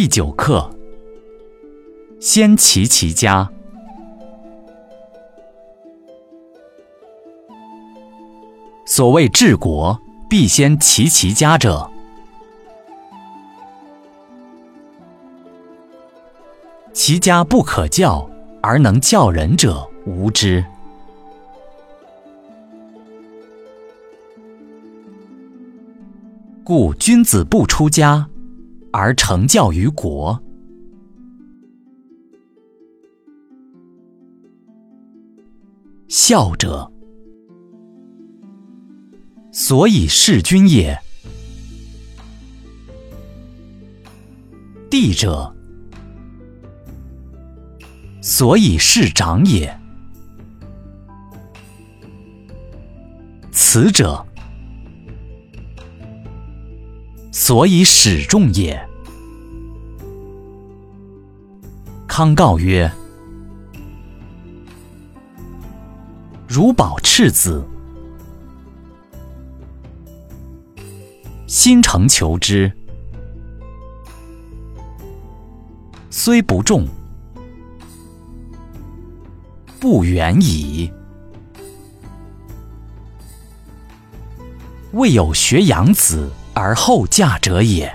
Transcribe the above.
第九课：先齐其家。所谓治国，必先齐其家者，其家不可教而能教人者，无之。故君子不出家，而成教于国。孝者，所以事君也；弟者，所以事长也；慈者，所以始众也。康告曰：“如保赤子，心诚求之，虽不重，不远矣。未有学养子而后嫁者也。”